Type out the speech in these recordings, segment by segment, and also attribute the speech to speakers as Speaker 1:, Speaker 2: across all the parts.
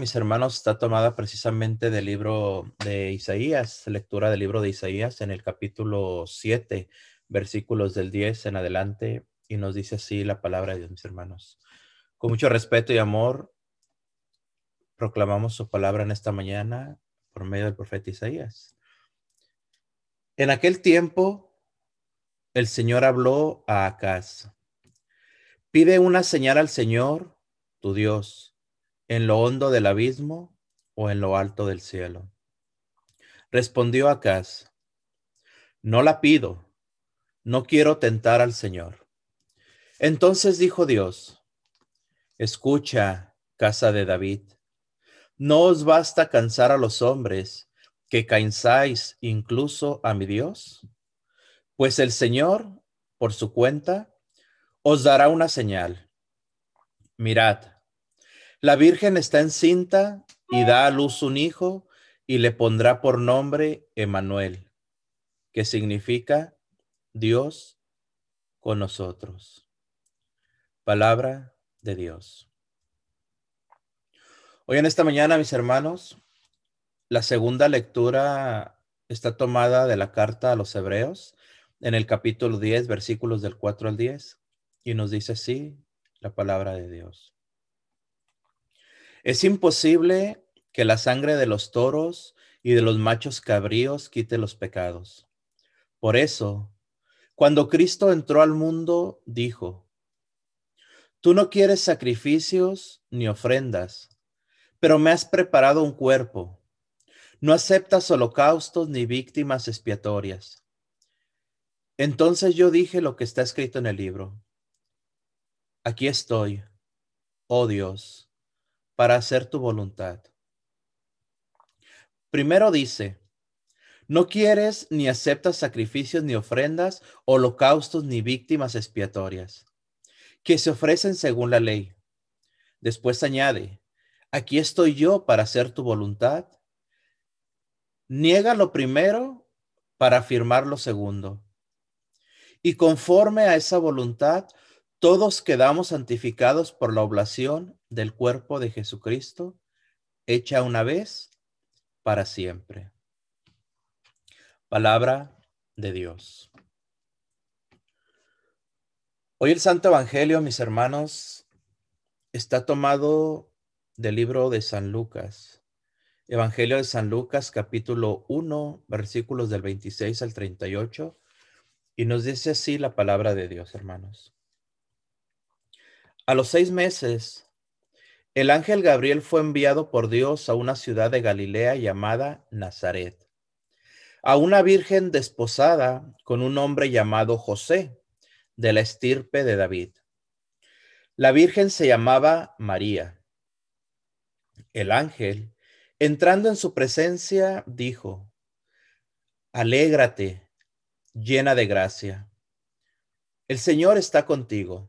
Speaker 1: mis hermanos, está tomada precisamente del libro de Isaías, lectura del libro de Isaías en el capítulo 7, versículos del 10 en adelante, y nos dice así la palabra de Dios, mis hermanos. Con mucho respeto y amor, proclamamos su palabra en esta mañana por medio del profeta Isaías. En aquel tiempo, el Señor habló a Acaz. Pide una señal al Señor, tu Dios en lo hondo del abismo o en lo alto del cielo? Respondió Acaz, no la pido, no quiero tentar al Señor. Entonces dijo Dios, escucha, casa de David, ¿no os basta cansar a los hombres que cansáis incluso a mi Dios? Pues el Señor, por su cuenta, os dará una señal. Mirad, la Virgen está encinta y da a luz un hijo y le pondrá por nombre Emanuel, que significa Dios con nosotros. Palabra de Dios. Hoy en esta mañana, mis hermanos, la segunda lectura está tomada de la carta a los hebreos en el capítulo 10, versículos del 4 al 10, y nos dice así la palabra de Dios. Es imposible que la sangre de los toros y de los machos cabríos quite los pecados. Por eso, cuando Cristo entró al mundo, dijo, Tú no quieres sacrificios ni ofrendas, pero me has preparado un cuerpo. No aceptas holocaustos ni víctimas expiatorias. Entonces yo dije lo que está escrito en el libro. Aquí estoy, oh Dios para hacer tu voluntad. Primero dice, no quieres ni aceptas sacrificios ni ofrendas, holocaustos ni víctimas expiatorias, que se ofrecen según la ley. Después añade, aquí estoy yo para hacer tu voluntad. Niega lo primero para afirmar lo segundo. Y conforme a esa voluntad, todos quedamos santificados por la oblación del cuerpo de Jesucristo, hecha una vez para siempre. Palabra de Dios. Hoy el Santo Evangelio, mis hermanos, está tomado del libro de San Lucas. Evangelio de San Lucas, capítulo 1, versículos del 26 al 38. Y nos dice así la palabra de Dios, hermanos. A los seis meses, el ángel Gabriel fue enviado por Dios a una ciudad de Galilea llamada Nazaret, a una virgen desposada con un hombre llamado José, de la estirpe de David. La virgen se llamaba María. El ángel, entrando en su presencia, dijo, Alégrate, llena de gracia. El Señor está contigo.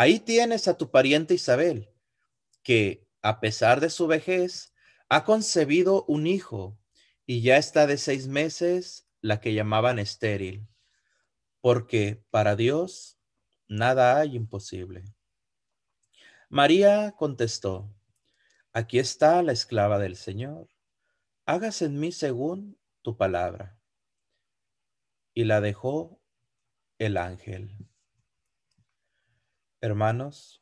Speaker 1: Ahí tienes a tu pariente Isabel, que a pesar de su vejez, ha concebido un hijo y ya está de seis meses la que llamaban estéril, porque para Dios nada hay imposible. María contestó, aquí está la esclava del Señor, hágase en mí según tu palabra. Y la dejó el ángel. Hermanos,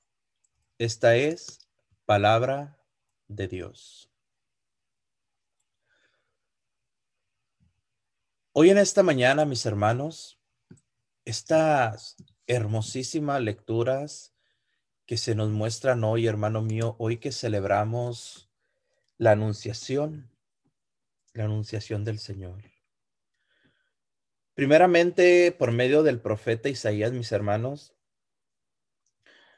Speaker 1: esta es palabra de Dios. Hoy en esta mañana, mis hermanos, estas hermosísimas lecturas que se nos muestran hoy, hermano mío, hoy que celebramos la anunciación, la anunciación del Señor. Primeramente, por medio del profeta Isaías, mis hermanos,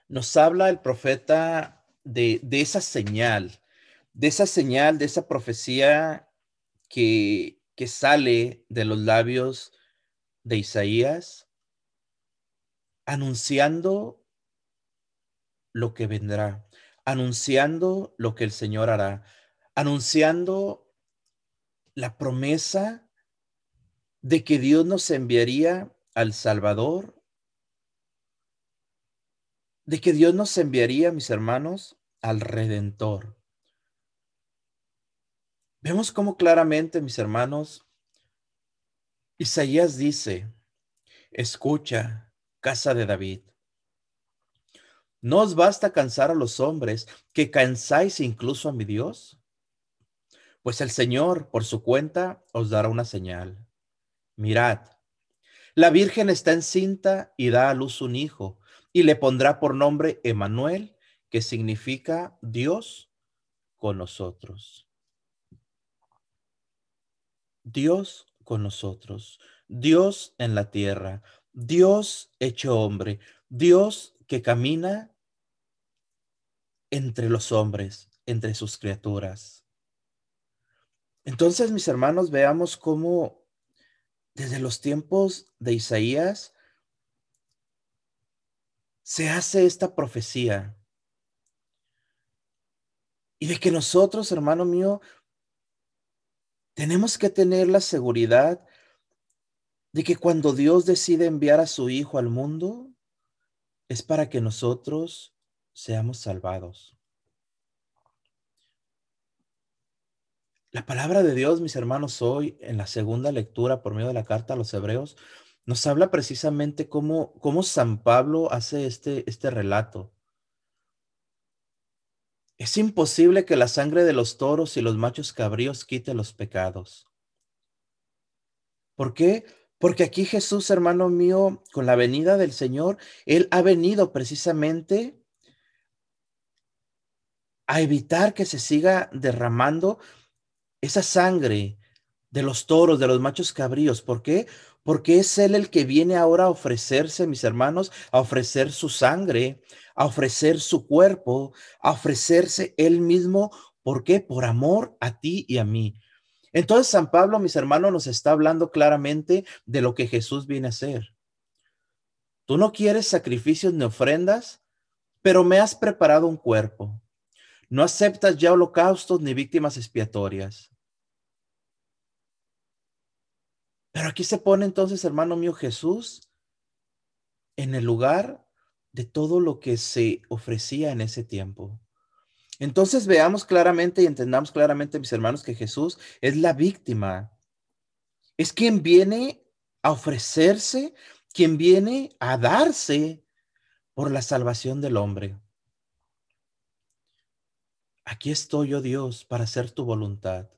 Speaker 1: nos habla el profeta de, esa señal, de esa señal, de esa profecía que sale de los labios de Isaías anunciando lo que vendrá, anunciando lo que el Señor hará, anunciando la promesa de que Dios nos enviaría al Salvador, de que Dios nos enviaría, mis hermanos, al Redentor. Vemos cómo claramente, mis hermanos, Isaías dice, escucha, casa de David. ¿No os basta cansar a los hombres que cansáis incluso a mi Dios? Pues el Señor, por su cuenta, os dará una señal. Mirad, la Virgen está encinta y da a luz un hijo, y le pondrá por nombre Emanuel, que significa Dios con nosotros. Dios con nosotros, Dios en la tierra, Dios hecho hombre, Dios que camina entre los hombres, entre sus criaturas. Entonces, mis hermanos, veamos cómo desde los tiempos de Isaías se hace esta profecía. Y de que nosotros, hermano mío, tenemos que tener la seguridad de que cuando Dios decide enviar a su Hijo al mundo, es para que nosotros seamos salvados. La palabra de Dios, mis hermanos, hoy en la segunda lectura por medio de la carta a los hebreos, nos habla precisamente cómo, cómo San Pablo hace este, este relato. Es imposible que la sangre de los toros y los machos cabríos quite los pecados. ¿Por qué? Porque aquí Jesús, hermano mío, con la venida del Señor, Él ha venido precisamente a evitar que se siga derramando esa sangre de los toros, de los machos cabríos. ¿Por qué? Porque es Él el que viene ahora a ofrecerse, mis hermanos, a ofrecer su sangre, a ofrecer su cuerpo, a ofrecerse él mismo. ¿Por qué? Por amor a ti y a mí. Entonces San Pablo, mis hermanos, nos está hablando claramente de lo que Jesús viene a hacer. Tú no quieres sacrificios ni ofrendas, pero me has preparado un cuerpo. No aceptas ya holocaustos ni víctimas expiatorias. Pero aquí se pone entonces, hermano mío, Jesús en el lugar de todo lo que se ofrecía en ese tiempo. Entonces veamos claramente y entendamos claramente, mis hermanos, que Jesús es la víctima. Es quien viene a ofrecerse, quien viene a darse por la salvación del hombre. Aquí estoy, oh Dios, para hacer tu voluntad.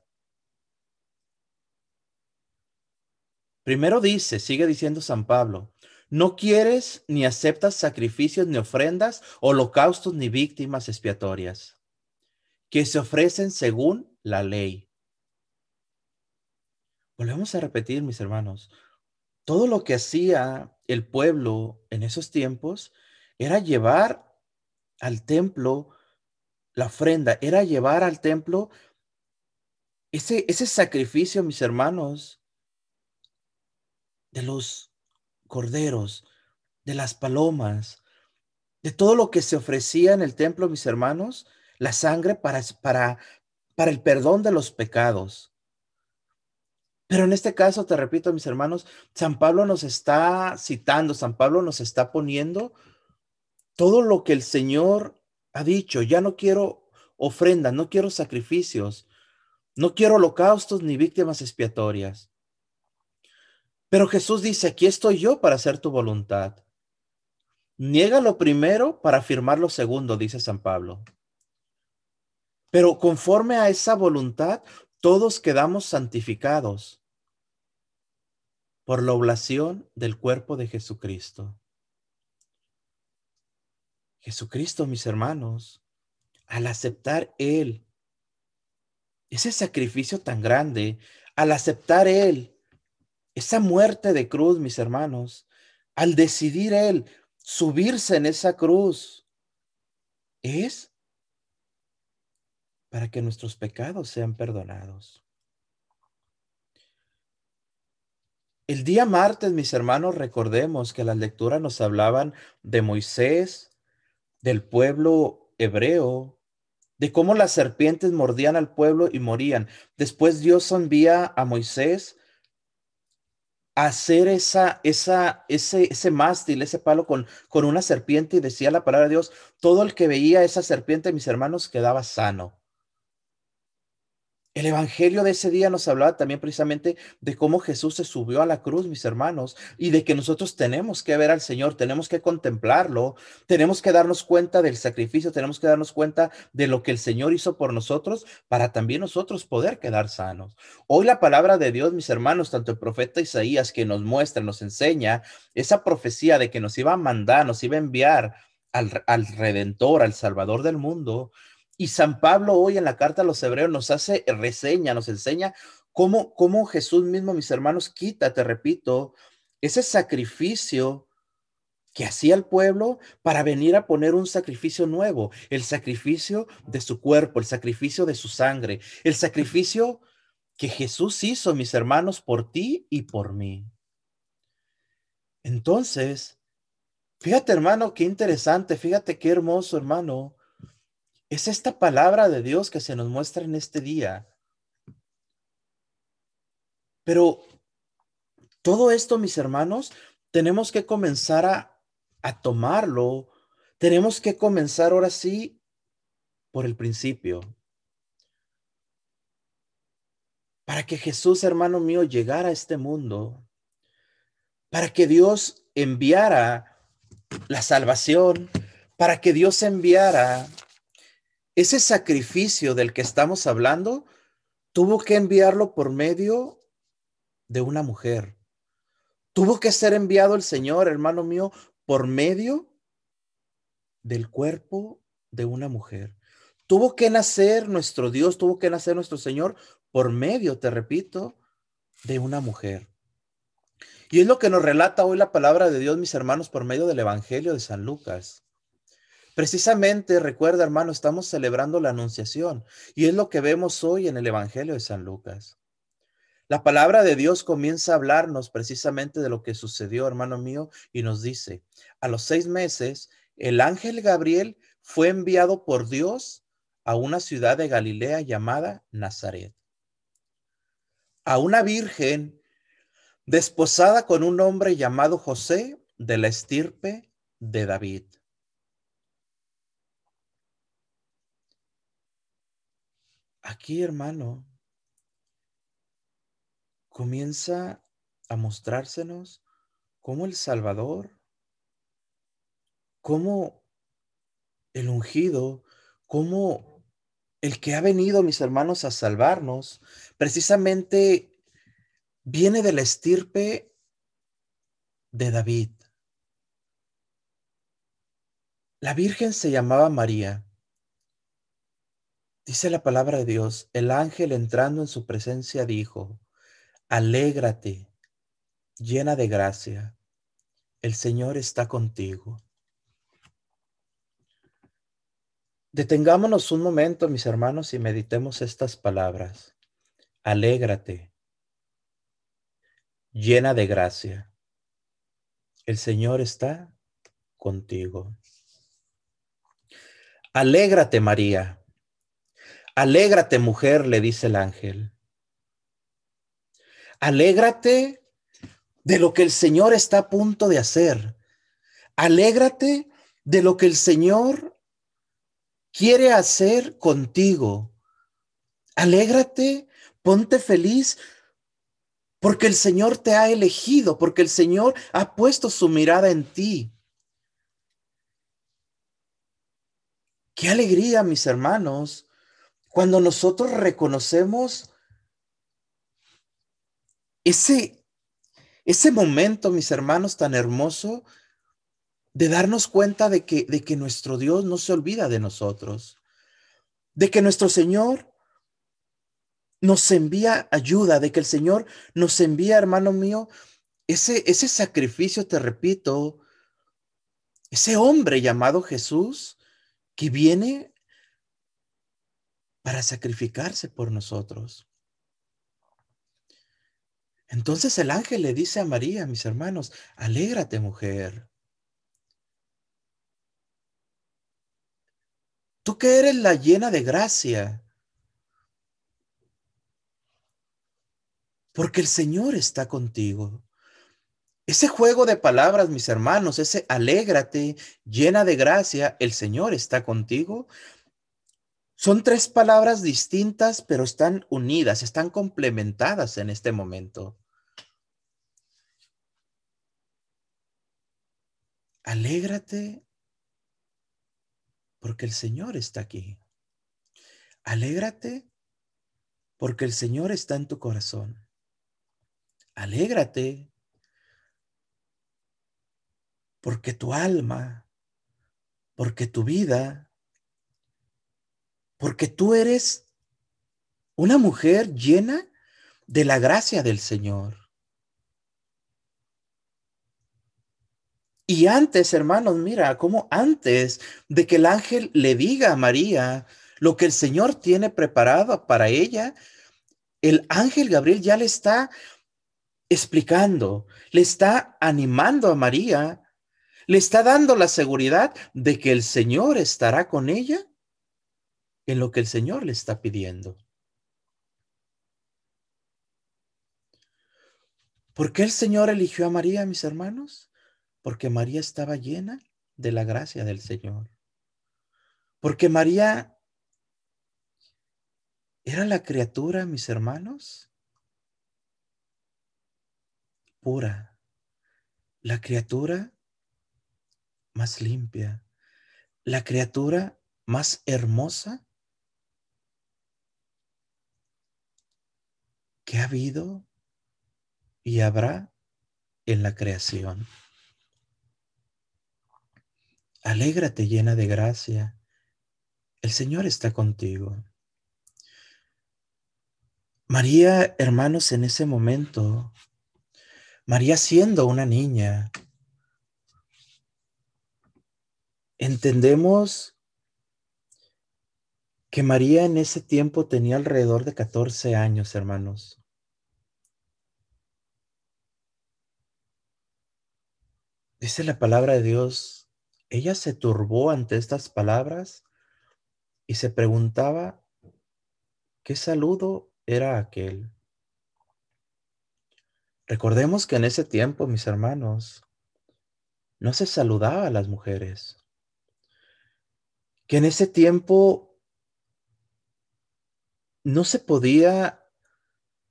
Speaker 1: Primero dice, sigue diciendo San Pablo, no quieres ni aceptas sacrificios ni ofrendas, holocaustos ni víctimas expiatorias, que se ofrecen según la ley. Volvemos a repetir, mis hermanos, todo lo que hacía el pueblo en esos tiempos era llevar al templo la ofrenda, era llevar al templo ese, ese sacrificio, mis hermanos, de los corderos, de las palomas, de todo lo que se ofrecía en el templo, mis hermanos, la sangre para, para, para el perdón de los pecados. Pero en este caso, te repito, mis hermanos, San Pablo nos está citando, San Pablo nos está poniendo todo lo que el Señor ha dicho. Ya no quiero ofrendas, no quiero sacrificios, no quiero holocaustos ni víctimas expiatorias. Pero Jesús dice, aquí estoy yo para hacer tu voluntad. Niega lo primero para afirmar lo segundo, dice San Pablo. Pero conforme a esa voluntad, todos quedamos santificados. por la oblación del cuerpo de Jesucristo. Jesucristo, mis hermanos, al aceptar Él ese sacrificio tan grande, al aceptar Él esa muerte de cruz, mis hermanos, al decidir Él subirse en esa cruz, es para que nuestros pecados sean perdonados. El día martes, mis hermanos, recordemos que las lecturas nos hablaban de Moisés, del pueblo hebreo, de cómo las serpientes mordían al pueblo y morían. Después Dios envía a Moisés hacer esa, esa, ese, ese mástil, ese palo con, con una serpiente y decía la palabra de Dios, todo el que veía esa serpiente, mis hermanos, quedaba sano. El Evangelio de ese día nos hablaba también precisamente de cómo Jesús se subió a la cruz, mis hermanos, y de que nosotros tenemos que ver al Señor, tenemos que contemplarlo, tenemos que darnos cuenta del sacrificio, tenemos que darnos cuenta de lo que el Señor hizo por nosotros para también nosotros poder quedar sanos. Hoy la palabra de Dios, mis hermanos, tanto el profeta Isaías que nos muestra, nos enseña esa profecía de que nos iba a mandar, nos iba a enviar al, al Redentor, al Salvador del mundo, y San Pablo hoy en la carta a los hebreos nos hace reseña, nos enseña cómo, cómo Jesús mismo, mis hermanos, quita, te repito, ese sacrificio que hacía el pueblo para venir a poner un sacrificio nuevo, el sacrificio de su cuerpo, el sacrificio de su sangre, el sacrificio que Jesús hizo, mis hermanos, por ti y por mí. Entonces, fíjate hermano, qué interesante, fíjate qué hermoso hermano, es esta palabra de Dios que se nos muestra en este día. Pero todo esto, mis hermanos, tenemos que comenzar a, a tomarlo. Tenemos que comenzar ahora sí por el principio. Para que Jesús, hermano mío, llegara a este mundo. Para que Dios enviara la salvación. Para que Dios enviara ese sacrificio del que estamos hablando tuvo que enviarlo por medio de una mujer. Tuvo que ser enviado el Señor, hermano mío, por medio del cuerpo de una mujer. Tuvo que nacer nuestro Dios, tuvo que nacer nuestro Señor por medio, te repito, de una mujer. Y es lo que nos relata hoy la palabra de Dios, mis hermanos, por medio del Evangelio de San Lucas. Precisamente, recuerda hermano, estamos celebrando la anunciación y es lo que vemos hoy en el Evangelio de San Lucas. La palabra de Dios comienza a hablarnos precisamente de lo que sucedió, hermano mío, y nos dice, a los seis meses, el ángel Gabriel fue enviado por Dios a una ciudad de Galilea llamada Nazaret, a una virgen desposada con un hombre llamado José de la estirpe de David. Aquí, hermano, comienza a mostrársenos cómo el Salvador, cómo el ungido, cómo el que ha venido, mis hermanos, a salvarnos, precisamente viene de la estirpe de David. La Virgen se llamaba María. Dice la palabra de Dios, el ángel entrando en su presencia dijo, alégrate, llena de gracia, el Señor está contigo. Detengámonos un momento, mis hermanos, y meditemos estas palabras. Alégrate, llena de gracia, el Señor está contigo. Alégrate, María Alégrate, mujer, le dice el ángel. Alégrate de lo que el Señor está a punto de hacer. Alégrate de lo que el Señor quiere hacer contigo. Alégrate, ponte feliz porque el Señor te ha elegido, porque el Señor ha puesto su mirada en ti. Qué alegría, mis hermanos, cuando nosotros reconocemos ese, ese momento, mis hermanos, tan hermoso de darnos cuenta de que, de que nuestro Dios no se olvida de nosotros, de que nuestro Señor nos envía ayuda, de que el Señor nos envía, hermano mío, ese, ese sacrificio, te repito, ese hombre llamado Jesús que viene para sacrificarse por nosotros. Entonces el ángel le dice a María, mis hermanos, alégrate mujer. Tú que eres la llena de gracia, porque el Señor está contigo. Ese juego de palabras, mis hermanos, ese alégrate, llena de gracia, el Señor está contigo. Son tres palabras distintas, pero están unidas, están complementadas en este momento. Alégrate porque el Señor está aquí. Alégrate porque el Señor está en tu corazón. Alégrate porque tu alma, porque tu vida, porque tú eres una mujer llena de la gracia del Señor. Y antes, hermanos, mira, como antes de que el ángel le diga a María lo que el Señor tiene preparado para ella, el ángel Gabriel ya le está explicando, le está animando a María le está dando la seguridad de que el Señor estará con ella en lo que el Señor le está pidiendo. ¿Por qué el Señor eligió a María, mis hermanos? Porque María estaba llena de la gracia del Señor. Porque María era la criatura, mis hermanos, pura. La criatura más limpia, la criatura más hermosa que ha habido y habrá en la creación. Alégrate llena de gracia. El Señor está contigo. María, hermanos, en ese momento, María siendo una niña, Entendemos que María en ese tiempo tenía alrededor de 14 años, hermanos. Dice la palabra de Dios, ella se turbó ante estas palabras y se preguntaba qué saludo era aquel. Recordemos que en ese tiempo, mis hermanos, no se saludaba a las mujeres que en ese tiempo no se podía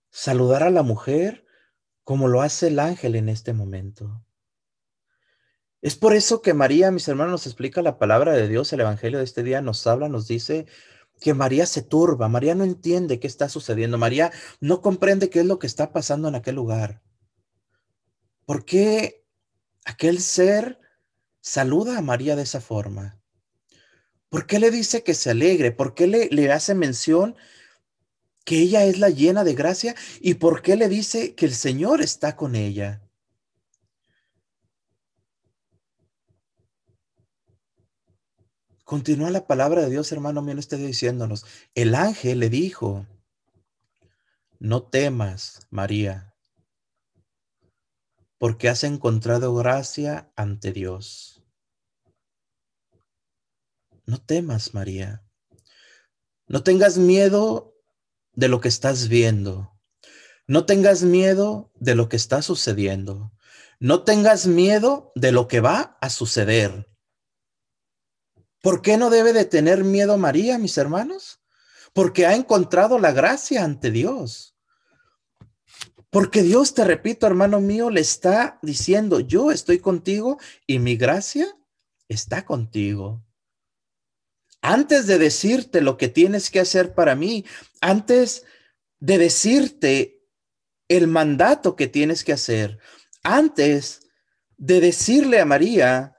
Speaker 1: saludar a la mujer como lo hace el ángel en este momento. Es por eso que María, mis hermanos, nos explica la palabra de Dios, el Evangelio de este día nos habla, nos dice que María se turba, María no entiende qué está sucediendo, María no comprende qué es lo que está pasando en aquel lugar. ¿Por qué aquel ser saluda a María de esa forma? ¿Por qué le dice que se alegre? ¿Por qué le, le hace mención que ella es la llena de gracia? ¿Y por qué le dice que el Señor está con ella? Continúa la palabra de Dios, hermano mío, está diciéndonos. El ángel le dijo, no temas, María, porque has encontrado gracia ante Dios. No temas, María. No tengas miedo de lo que estás viendo. No tengas miedo de lo que está sucediendo. No tengas miedo de lo que va a suceder. ¿Por qué no debe de tener miedo María, mis hermanos? Porque ha encontrado la gracia ante Dios. Porque Dios, te repito, hermano mío, le está diciendo, yo estoy contigo y mi gracia está contigo antes de decirte lo que tienes que hacer para mí, antes de decirte el mandato que tienes que hacer, antes de decirle a María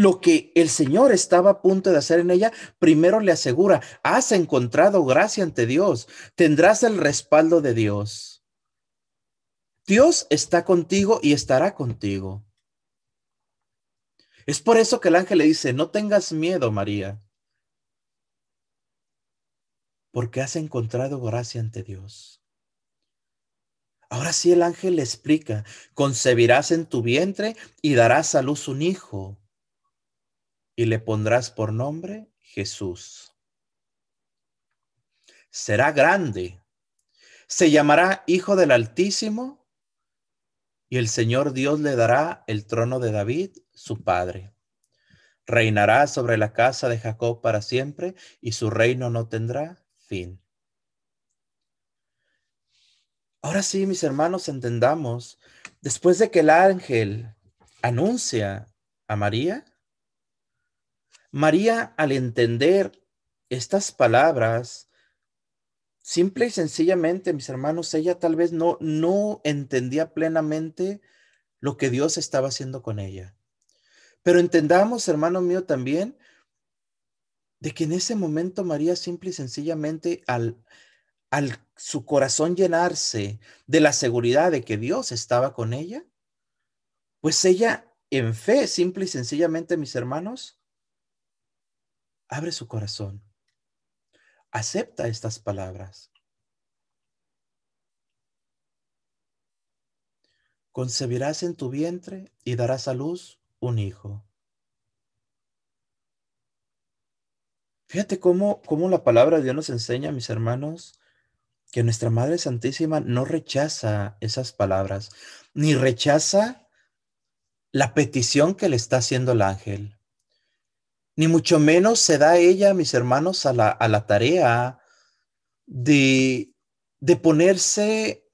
Speaker 1: lo que el Señor estaba a punto de hacer en ella, primero le asegura, has encontrado gracia ante Dios, tendrás el respaldo de Dios. Dios está contigo y estará contigo. Es por eso que el ángel le dice, no tengas miedo, María, porque has encontrado gracia ante Dios. Ahora sí el ángel le explica, concebirás en tu vientre y darás a luz un hijo y le pondrás por nombre Jesús. Será grande, se llamará Hijo del Altísimo y el Señor Dios le dará el trono de David, su padre. Reinará sobre la casa de Jacob para siempre y su reino no tendrá fin. Ahora sí, mis hermanos, entendamos, después de que el ángel anuncia a María, María al entender estas palabras, simple y sencillamente, mis hermanos, ella tal vez no, no entendía plenamente lo que Dios estaba haciendo con ella. Pero entendamos, hermano mío, también de que en ese momento María simple y sencillamente al al su corazón llenarse de la seguridad de que Dios estaba con ella, pues ella en fe, simple y sencillamente, mis hermanos, abre su corazón, acepta estas palabras. Concebirás en tu vientre y darás a luz un hijo. Fíjate cómo, cómo la palabra de Dios nos enseña, mis hermanos, que nuestra Madre Santísima no rechaza esas palabras, ni rechaza la petición que le está haciendo el ángel, ni mucho menos se da ella, mis hermanos, a la, a la tarea de, de ponerse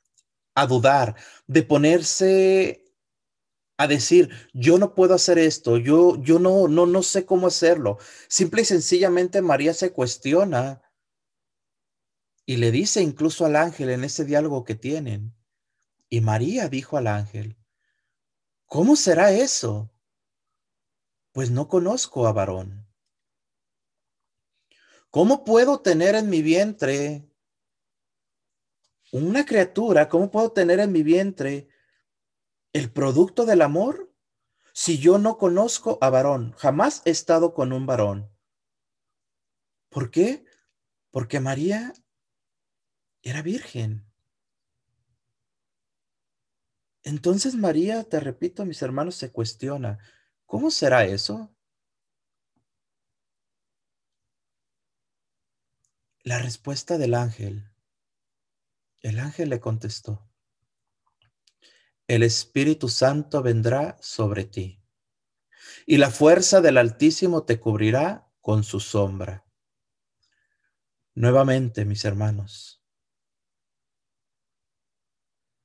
Speaker 1: a dudar, de ponerse a decir, yo no puedo hacer esto, yo, yo no, no, no sé cómo hacerlo. Simple y sencillamente María se cuestiona y le dice incluso al ángel en ese diálogo que tienen. Y María dijo al ángel, ¿cómo será eso? Pues no conozco a varón. ¿Cómo puedo tener en mi vientre una criatura? ¿Cómo puedo tener en mi vientre el producto del amor si yo no conozco a varón? Jamás he estado con un varón. ¿Por qué? Porque María era virgen. Entonces María, te repito, mis hermanos, se cuestiona, ¿cómo será eso? La respuesta del ángel. El ángel le contestó, el Espíritu Santo vendrá sobre ti y la fuerza del Altísimo te cubrirá con su sombra. Nuevamente, mis hermanos,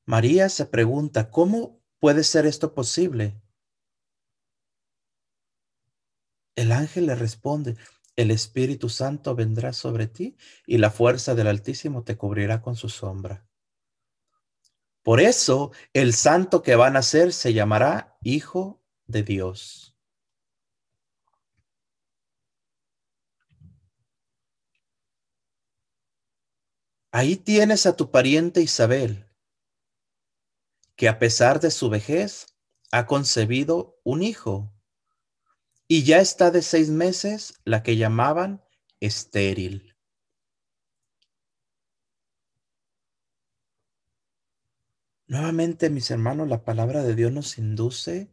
Speaker 1: María se pregunta, ¿cómo puede ser esto posible? El ángel le responde, el Espíritu Santo vendrá sobre ti y la fuerza del Altísimo te cubrirá con su sombra. Por eso el santo que va a nacer se llamará Hijo de Dios. Ahí tienes a tu pariente Isabel que a pesar de su vejez ha concebido un hijo y ya está de seis meses la que llamaban estéril. Nuevamente, mis hermanos, la palabra de Dios nos induce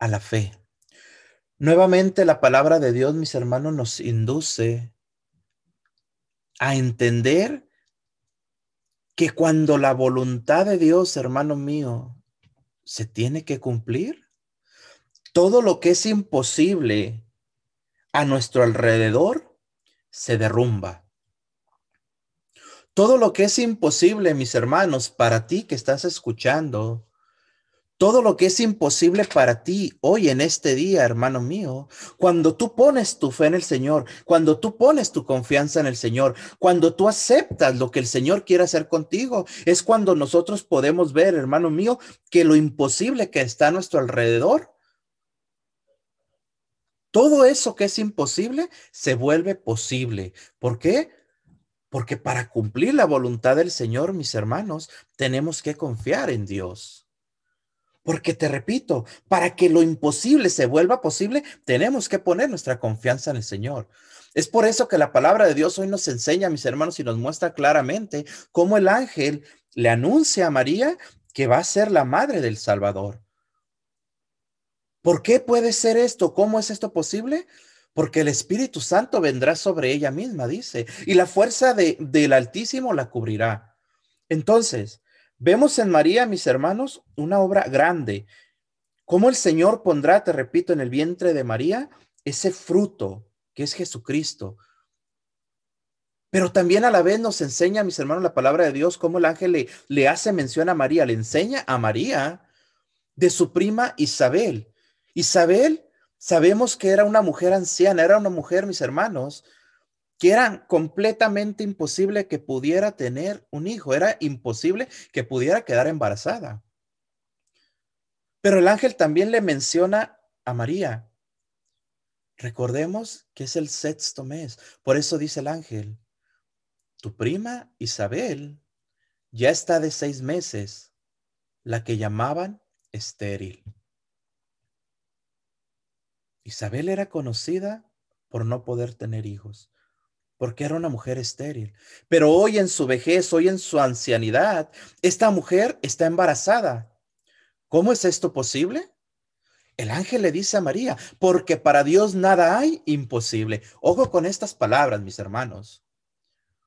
Speaker 1: a la fe. Nuevamente, la palabra de Dios, mis hermanos, nos induce a entender que cuando la voluntad de Dios, hermano mío, se tiene que cumplir, todo lo que es imposible a nuestro alrededor se derrumba. Todo lo que es imposible, mis hermanos, para ti que estás escuchando, todo lo que es imposible para ti hoy en este día, hermano mío, cuando tú pones tu fe en el Señor, cuando tú pones tu confianza en el Señor, cuando tú aceptas lo que el Señor quiere hacer contigo, es cuando nosotros podemos ver, hermano mío, que lo imposible que está a nuestro alrededor, todo eso que es imposible se vuelve posible. ¿Por qué? Porque para cumplir la voluntad del Señor, mis hermanos, tenemos que confiar en Dios. Porque te repito, para que lo imposible se vuelva posible, tenemos que poner nuestra confianza en el Señor. Es por eso que la palabra de Dios hoy nos enseña, mis hermanos, y nos muestra claramente cómo el ángel le anuncia a María que va a ser la madre del Salvador. ¿Por qué puede ser esto? ¿Cómo es esto posible? Porque el Espíritu Santo vendrá sobre ella misma, dice, y la fuerza de, del Altísimo la cubrirá. Entonces, Vemos en María, mis hermanos, una obra grande. Cómo el Señor pondrá, te repito, en el vientre de María ese fruto que es Jesucristo. Pero también a la vez nos enseña, mis hermanos, la palabra de Dios, cómo el ángel le, le hace mención a María, le enseña a María de su prima Isabel. Isabel, sabemos que era una mujer anciana, era una mujer, mis hermanos, que era completamente imposible que pudiera tener un hijo, era imposible que pudiera quedar embarazada. Pero el ángel también le menciona a María. Recordemos que es el sexto mes. Por eso dice el ángel, tu prima Isabel ya está de seis meses, la que llamaban estéril. Isabel era conocida por no poder tener hijos porque era una mujer estéril. Pero hoy en su vejez, hoy en su ancianidad, esta mujer está embarazada. ¿Cómo es esto posible? El ángel le dice a María, porque para Dios nada hay imposible. Ojo con estas palabras, mis hermanos.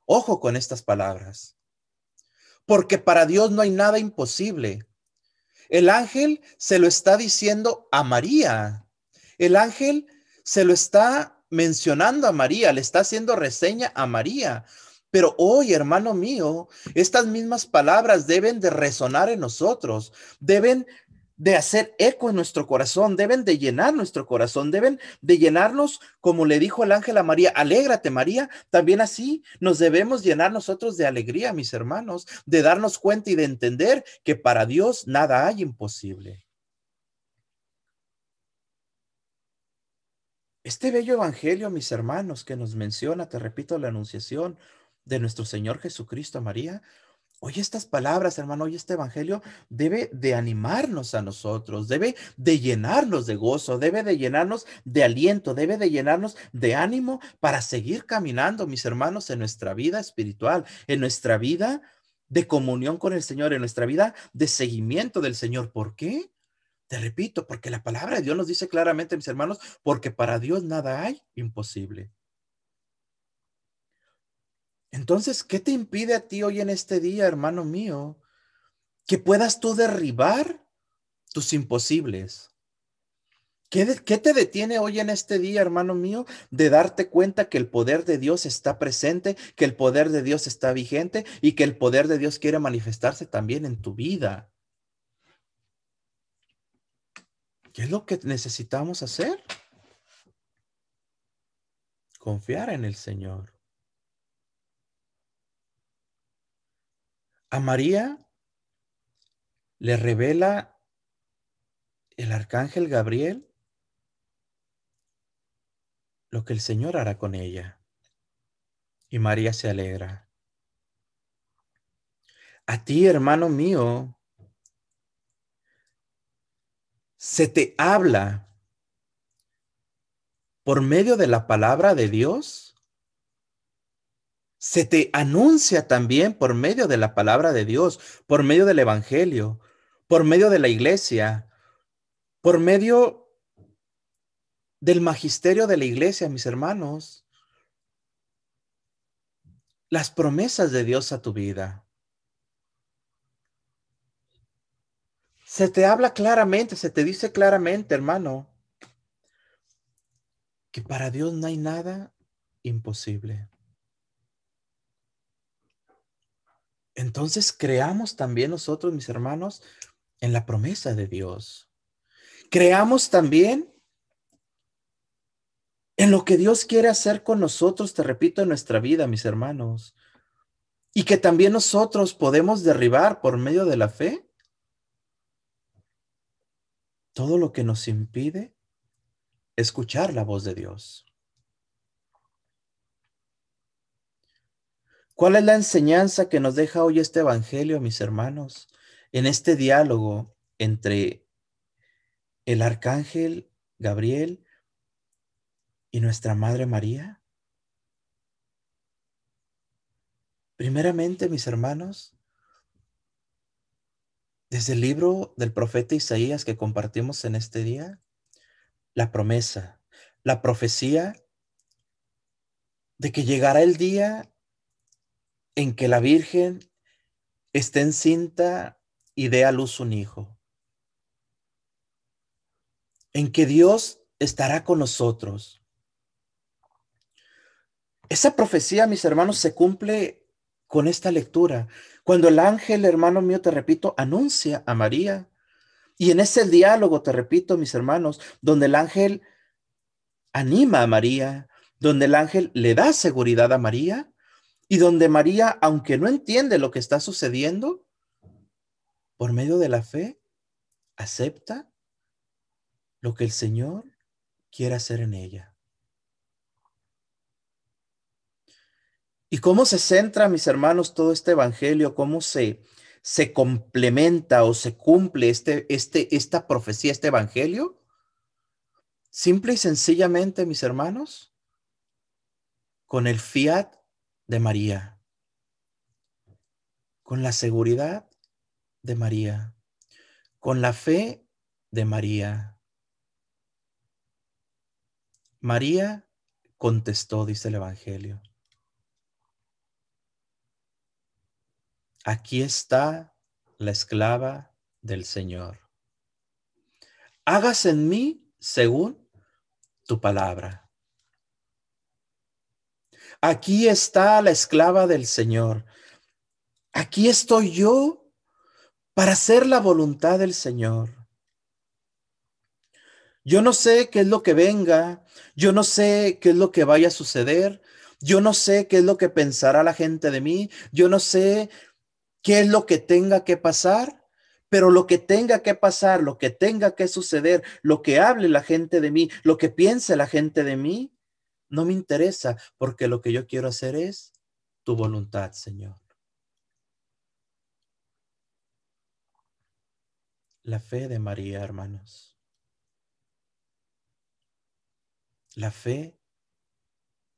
Speaker 1: Ojo con estas palabras. Porque para Dios no hay nada imposible. El ángel se lo está diciendo a María. El ángel se lo está mencionando a María, le está haciendo reseña a María. Pero hoy, hermano mío, estas mismas palabras deben de resonar en nosotros, deben de hacer eco en nuestro corazón, deben de llenar nuestro corazón, deben de llenarnos, como le dijo el ángel a María, alégrate María, también así nos debemos llenar nosotros de alegría, mis hermanos, de darnos cuenta y de entender que para Dios nada hay imposible. Este bello evangelio, mis hermanos, que nos menciona, te repito, la anunciación de nuestro Señor Jesucristo a María, hoy estas palabras, hermano, hoy este evangelio debe de animarnos a nosotros, debe de llenarnos de gozo, debe de llenarnos de aliento, debe de llenarnos de ánimo para seguir caminando, mis hermanos, en nuestra vida espiritual, en nuestra vida de comunión con el Señor, en nuestra vida de seguimiento del Señor. ¿Por qué? Te repito, porque la palabra de Dios nos dice claramente, mis hermanos, porque para Dios nada hay imposible. Entonces, ¿qué te impide a ti hoy en este día, hermano mío, que puedas tú derribar tus imposibles? ¿Qué, ¿Qué, te detiene hoy en este día, hermano mío, de darte cuenta que el poder de Dios está presente, que el poder de Dios está vigente y que el poder de Dios quiere manifestarse también en tu vida? ¿Qué es lo que necesitamos hacer? Confiar en el Señor. A María le revela el arcángel Gabriel lo que el Señor hará con ella. Y María se alegra. A ti, hermano mío, se te habla por medio de la palabra de Dios, se te anuncia también por medio de la palabra de Dios, por medio del Evangelio, por medio de la iglesia, por medio del magisterio de la iglesia, mis hermanos, las promesas de Dios a tu vida. Se te habla claramente, se te dice claramente, hermano, que para Dios no hay nada imposible. Entonces creamos también nosotros, mis hermanos, en la promesa de Dios. Creamos también en lo que Dios quiere hacer con nosotros, te repito, en nuestra vida, mis hermanos. Y que también nosotros podemos derribar por medio de la fe todo lo que nos impide escuchar la voz de Dios. ¿Cuál es la enseñanza que nos deja hoy este Evangelio, mis hermanos, en este diálogo entre el arcángel Gabriel y nuestra Madre María? Primeramente, mis hermanos, desde el libro del profeta Isaías que compartimos en este día, la promesa, la profecía de que llegará el día en que la Virgen esté encinta y dé a luz un hijo. En que Dios estará con nosotros. Esa profecía, mis hermanos, se cumple con esta lectura. Cuando el ángel, hermano mío, te repito, anuncia a María. Y en ese diálogo, te repito, mis hermanos, donde el ángel anima a María, donde el ángel le da seguridad a María, y donde María, aunque no entiende lo que está sucediendo, por medio de la fe, acepta lo que el Señor quiere hacer en ella. ¿Y cómo se centra, mis hermanos, todo este evangelio? ¿Cómo se, se complementa o se cumple este, este, esta profecía, este evangelio? Simple y sencillamente, mis hermanos, con el fiat de María, con la seguridad de María, con la fe de María. María contestó, dice el Evangelio. Aquí está la esclava del Señor. Hágase en mí según tu palabra. Aquí está la esclava del Señor. Aquí estoy yo para hacer la voluntad del Señor. Yo no sé qué es lo que venga, yo no sé qué es lo que vaya a suceder, yo no sé qué es lo que pensará la gente de mí, yo no sé qué es lo que tenga que pasar, pero lo que tenga que pasar, lo que tenga que suceder, lo que hable la gente de mí, lo que piense la gente de mí, no me interesa porque lo que yo quiero hacer es tu voluntad, Señor. La fe de María, hermanos. La fe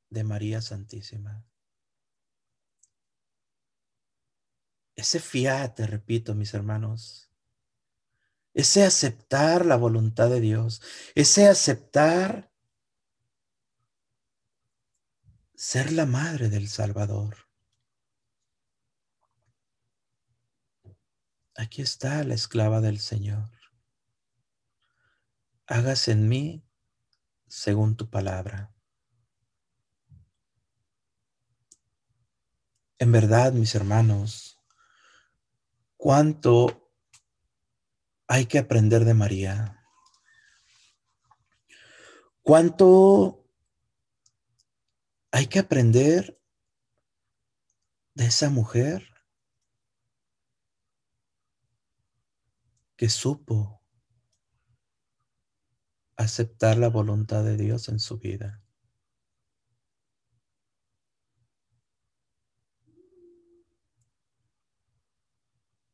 Speaker 1: de María Santísima. Ese fiat, te repito, mis hermanos. Ese aceptar la voluntad de Dios. Ese aceptar ser la madre del Salvador. Aquí está la esclava del Señor. Hágase en mí según tu palabra. En verdad, mis hermanos, cuánto hay que aprender de María. Cuánto hay que aprender de esa mujer que supo aceptar la voluntad de Dios en su vida.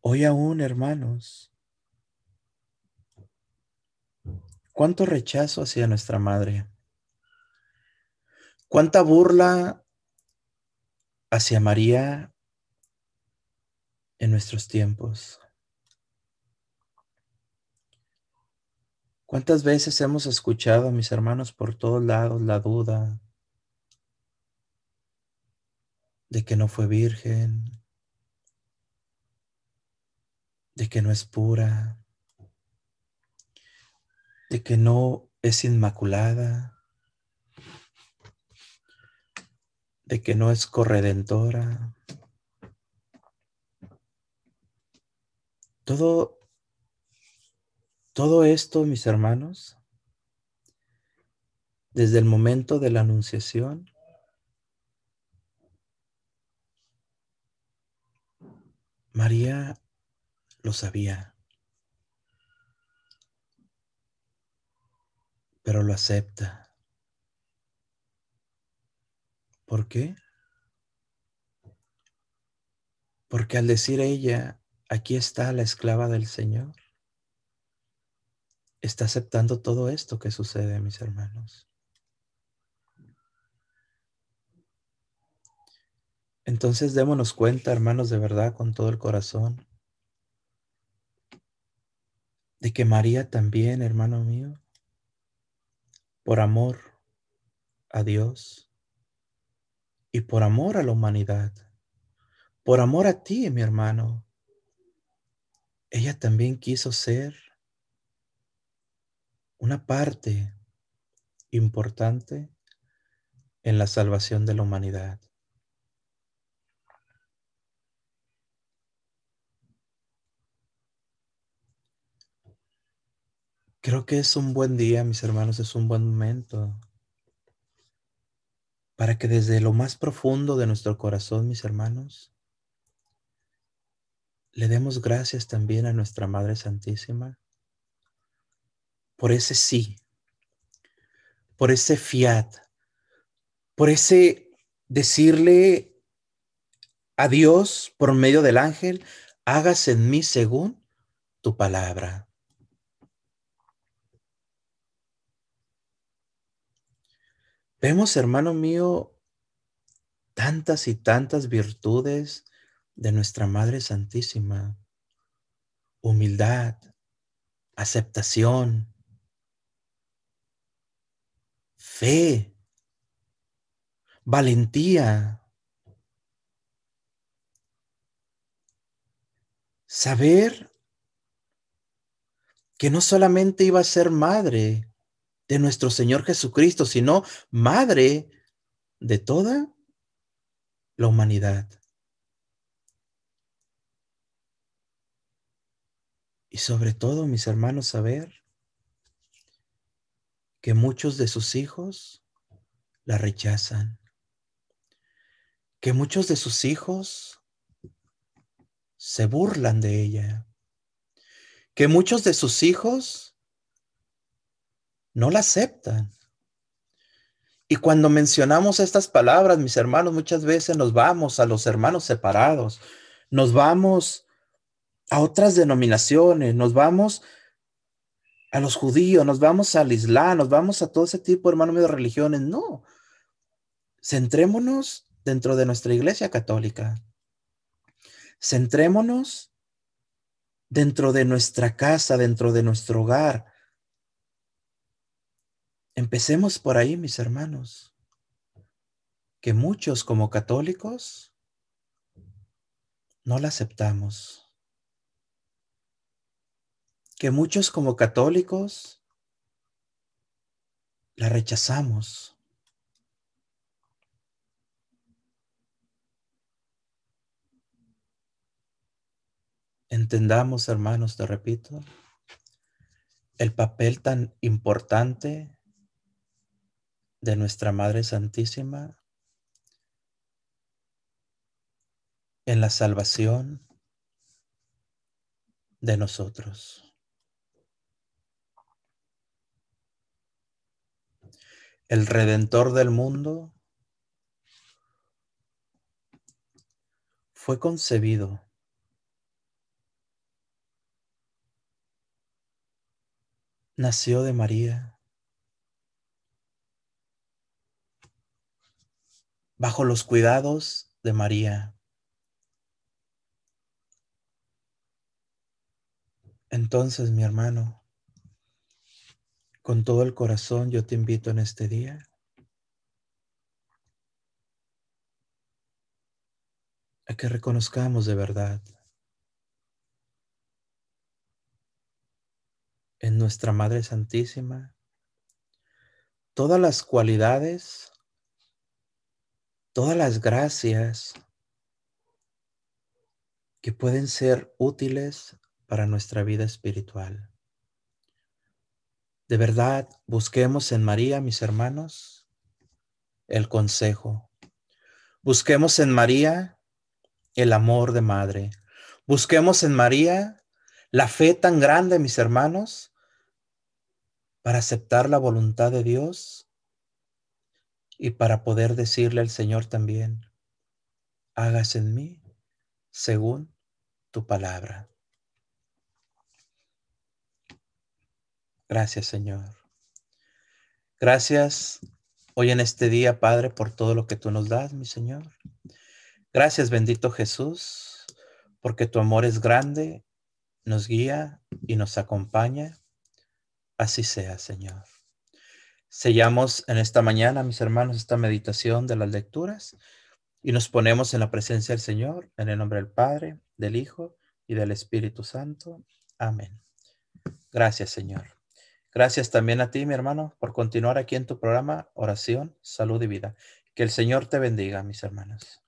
Speaker 1: Hoy aún, hermanos, cuánto rechazo hacia nuestra madre. ¿Cuánta burla hacia María en nuestros tiempos? ¿Cuántas veces hemos escuchado a mis hermanos por todos lados la duda de que no fue virgen, de que no es pura, de que no es inmaculada? de que no es corredentora. Todo Todo esto, mis hermanos, desde el momento de la anunciación, María lo sabía, pero lo acepta. ¿Por qué? Porque al decir ella, aquí está la esclava del Señor, está aceptando todo esto que sucede, mis hermanos. Entonces démonos cuenta, hermanos, de verdad, con todo el corazón, de que María también, hermano mío, por amor a Dios y por amor a la humanidad, por amor a ti, mi hermano, ella también quiso ser una parte importante en la salvación de la humanidad. Creo que es un buen día, mis hermanos, es un buen momento para que desde lo más profundo de nuestro corazón, mis hermanos, le demos gracias también a nuestra Madre Santísima por ese sí, por ese fiat, por ese decirle a Dios por medio del ángel, hágase en mí según tu palabra. Vemos, hermano mío, tantas y tantas virtudes de nuestra Madre Santísima. Humildad, aceptación, fe, valentía, saber que no solamente iba a ser madre, de nuestro Señor Jesucristo, sino madre de toda la humanidad. Y sobre todo, mis hermanos, saber que muchos de sus hijos la rechazan, que muchos de sus hijos se burlan de ella, que muchos de sus hijos no la aceptan. Y cuando mencionamos estas palabras, mis hermanos, muchas veces nos vamos a los hermanos separados, nos vamos a otras denominaciones, nos vamos a los judíos, nos vamos al islam, nos vamos a todo ese tipo, hermano de religiones. No, centrémonos dentro de nuestra iglesia católica. Centrémonos dentro de nuestra casa, dentro de nuestro hogar, Empecemos por ahí, mis hermanos, que muchos como católicos no la aceptamos, que muchos como católicos la rechazamos. Entendamos, hermanos, te repito, el papel tan importante de nuestra Madre Santísima en la salvación de nosotros. El Redentor del mundo fue concebido nació de María bajo los cuidados de María. Entonces, mi hermano, con todo el corazón yo te invito en este día a que reconozcamos de verdad en nuestra Madre Santísima todas las cualidades todas las gracias que pueden ser útiles para nuestra vida espiritual. De verdad, busquemos en María, mis hermanos, el consejo. Busquemos en María el amor de madre. Busquemos en María la fe tan grande, mis hermanos, para aceptar la voluntad de Dios y para poder decirle al Señor también, hágase en mí según tu palabra. Gracias, Señor. Gracias hoy en este día, Padre, por todo lo que tú nos das, mi Señor. Gracias, bendito Jesús, porque tu amor es grande, nos guía y nos acompaña. Así sea, Señor. Sellamos en esta mañana, mis hermanos, esta meditación de las lecturas y nos ponemos en la presencia del Señor, en el nombre del Padre, del Hijo y del Espíritu Santo. Amén. Gracias, Señor. Gracias también a ti, mi hermano, por continuar aquí en tu programa Oración, Salud y Vida. Que el Señor te bendiga, mis hermanos.